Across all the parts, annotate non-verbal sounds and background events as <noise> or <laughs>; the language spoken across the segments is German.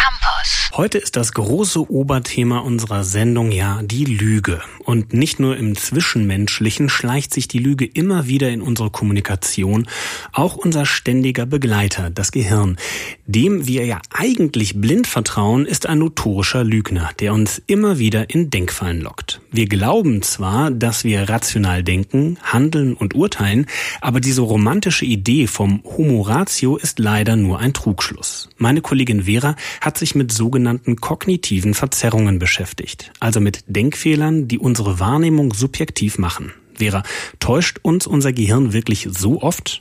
Campus. Heute ist das große Oberthema unserer Sendung ja die Lüge. Und nicht nur im Zwischenmenschlichen schleicht sich die Lüge immer wieder in unsere Kommunikation, auch unser ständiger Begleiter, das Gehirn. Dem wir ja eigentlich blind vertrauen, ist ein notorischer Lügner, der uns immer wieder in Denkfallen lockt. Wir glauben zwar, dass wir rational denken, handeln und urteilen, aber diese romantische Idee vom Homo ratio ist leider nur ein Trugschluss. Meine Kollegin Vera hat sich mit sogenannten kognitiven Verzerrungen beschäftigt, also mit Denkfehlern, die unsere Wahrnehmung subjektiv machen. Vera, täuscht uns unser Gehirn wirklich so oft?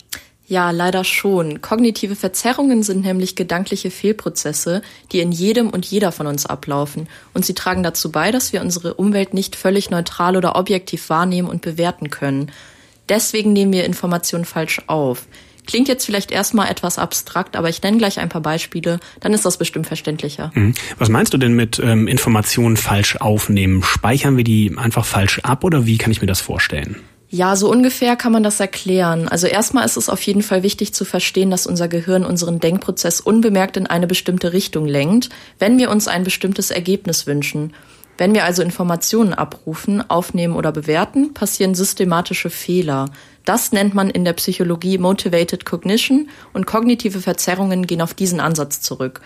Ja, leider schon. Kognitive Verzerrungen sind nämlich gedankliche Fehlprozesse, die in jedem und jeder von uns ablaufen. Und sie tragen dazu bei, dass wir unsere Umwelt nicht völlig neutral oder objektiv wahrnehmen und bewerten können. Deswegen nehmen wir Informationen falsch auf. Klingt jetzt vielleicht erstmal etwas abstrakt, aber ich nenne gleich ein paar Beispiele, dann ist das bestimmt verständlicher. Mhm. Was meinst du denn mit ähm, Informationen falsch aufnehmen? Speichern wir die einfach falsch ab oder wie kann ich mir das vorstellen? Ja, so ungefähr kann man das erklären. Also erstmal ist es auf jeden Fall wichtig zu verstehen, dass unser Gehirn unseren Denkprozess unbemerkt in eine bestimmte Richtung lenkt, wenn wir uns ein bestimmtes Ergebnis wünschen. Wenn wir also Informationen abrufen, aufnehmen oder bewerten, passieren systematische Fehler. Das nennt man in der Psychologie Motivated Cognition und kognitive Verzerrungen gehen auf diesen Ansatz zurück.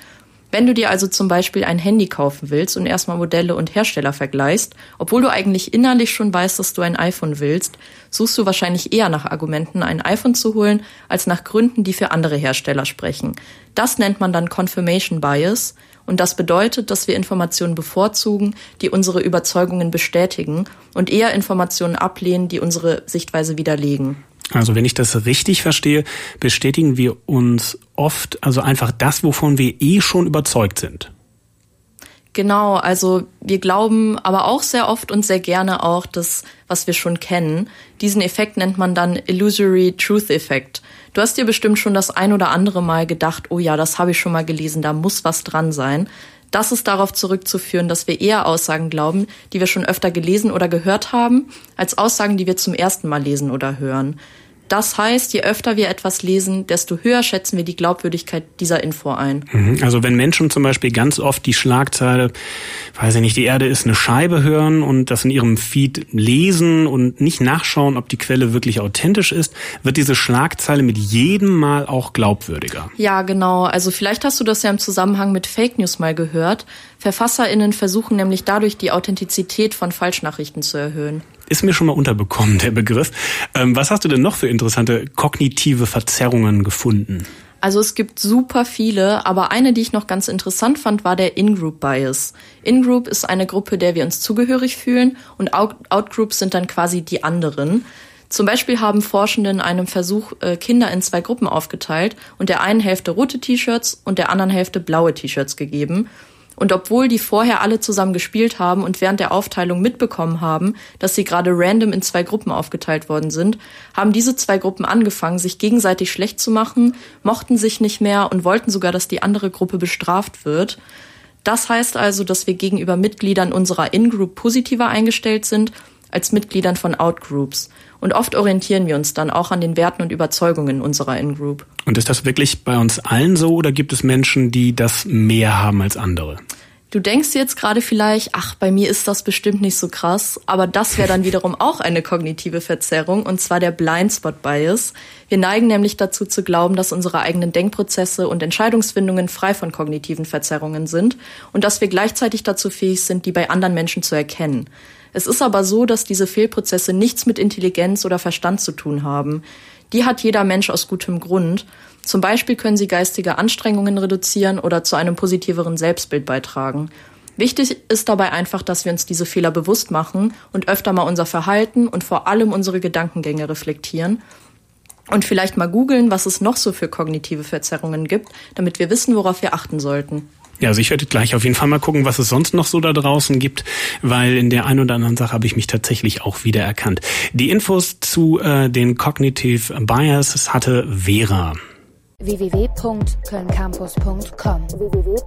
Wenn du dir also zum Beispiel ein Handy kaufen willst und erstmal Modelle und Hersteller vergleichst, obwohl du eigentlich innerlich schon weißt, dass du ein iPhone willst, suchst du wahrscheinlich eher nach Argumenten, ein iPhone zu holen, als nach Gründen, die für andere Hersteller sprechen. Das nennt man dann Confirmation Bias und das bedeutet, dass wir Informationen bevorzugen, die unsere Überzeugungen bestätigen und eher Informationen ablehnen, die unsere Sichtweise widerlegen. Also wenn ich das richtig verstehe, bestätigen wir uns oft also einfach das, wovon wir eh schon überzeugt sind. Genau, also wir glauben aber auch sehr oft und sehr gerne auch das, was wir schon kennen. Diesen Effekt nennt man dann Illusory Truth Effekt. Du hast dir bestimmt schon das ein oder andere Mal gedacht, oh ja, das habe ich schon mal gelesen, da muss was dran sein. Das ist darauf zurückzuführen, dass wir eher Aussagen glauben, die wir schon öfter gelesen oder gehört haben, als Aussagen, die wir zum ersten Mal lesen oder hören. Das heißt, je öfter wir etwas lesen, desto höher schätzen wir die Glaubwürdigkeit dieser Info ein. Mhm. Also wenn Menschen zum Beispiel ganz oft die Schlagzeile, weiß ich nicht, die Erde ist eine Scheibe hören und das in ihrem Feed lesen und nicht nachschauen, ob die Quelle wirklich authentisch ist, wird diese Schlagzeile mit jedem Mal auch glaubwürdiger. Ja, genau. Also vielleicht hast du das ja im Zusammenhang mit Fake News mal gehört. VerfasserInnen versuchen nämlich dadurch die Authentizität von Falschnachrichten zu erhöhen ist mir schon mal unterbekommen, der Begriff. Ähm, was hast du denn noch für interessante kognitive Verzerrungen gefunden? Also es gibt super viele, aber eine, die ich noch ganz interessant fand, war der In-Group Bias. In-Group ist eine Gruppe, der wir uns zugehörig fühlen und Out-Groups sind dann quasi die anderen. Zum Beispiel haben Forschende in einem Versuch äh, Kinder in zwei Gruppen aufgeteilt und der einen Hälfte rote T-Shirts und der anderen Hälfte blaue T-Shirts gegeben. Und obwohl die vorher alle zusammen gespielt haben und während der Aufteilung mitbekommen haben, dass sie gerade random in zwei Gruppen aufgeteilt worden sind, haben diese zwei Gruppen angefangen, sich gegenseitig schlecht zu machen, mochten sich nicht mehr und wollten sogar, dass die andere Gruppe bestraft wird. Das heißt also, dass wir gegenüber Mitgliedern unserer In-Group positiver eingestellt sind als Mitgliedern von Outgroups. Und oft orientieren wir uns dann auch an den Werten und Überzeugungen unserer In-Group. Und ist das wirklich bei uns allen so oder gibt es Menschen, die das mehr haben als andere? Du denkst jetzt gerade vielleicht, ach, bei mir ist das bestimmt nicht so krass, aber das wäre dann <laughs> wiederum auch eine kognitive Verzerrung, und zwar der Blindspot Bias. Wir neigen nämlich dazu zu glauben, dass unsere eigenen Denkprozesse und Entscheidungsfindungen frei von kognitiven Verzerrungen sind und dass wir gleichzeitig dazu fähig sind, die bei anderen Menschen zu erkennen. Es ist aber so, dass diese Fehlprozesse nichts mit Intelligenz oder Verstand zu tun haben. Die hat jeder Mensch aus gutem Grund. Zum Beispiel können sie geistige Anstrengungen reduzieren oder zu einem positiveren Selbstbild beitragen. Wichtig ist dabei einfach, dass wir uns diese Fehler bewusst machen und öfter mal unser Verhalten und vor allem unsere Gedankengänge reflektieren und vielleicht mal googeln, was es noch so für kognitive Verzerrungen gibt, damit wir wissen, worauf wir achten sollten. Ja, also ich werde gleich auf jeden Fall mal gucken, was es sonst noch so da draußen gibt, weil in der einen oder anderen Sache habe ich mich tatsächlich auch wieder erkannt. Die Infos zu äh, den Cognitive Bias hatte Vera. Www.kölncampus.com www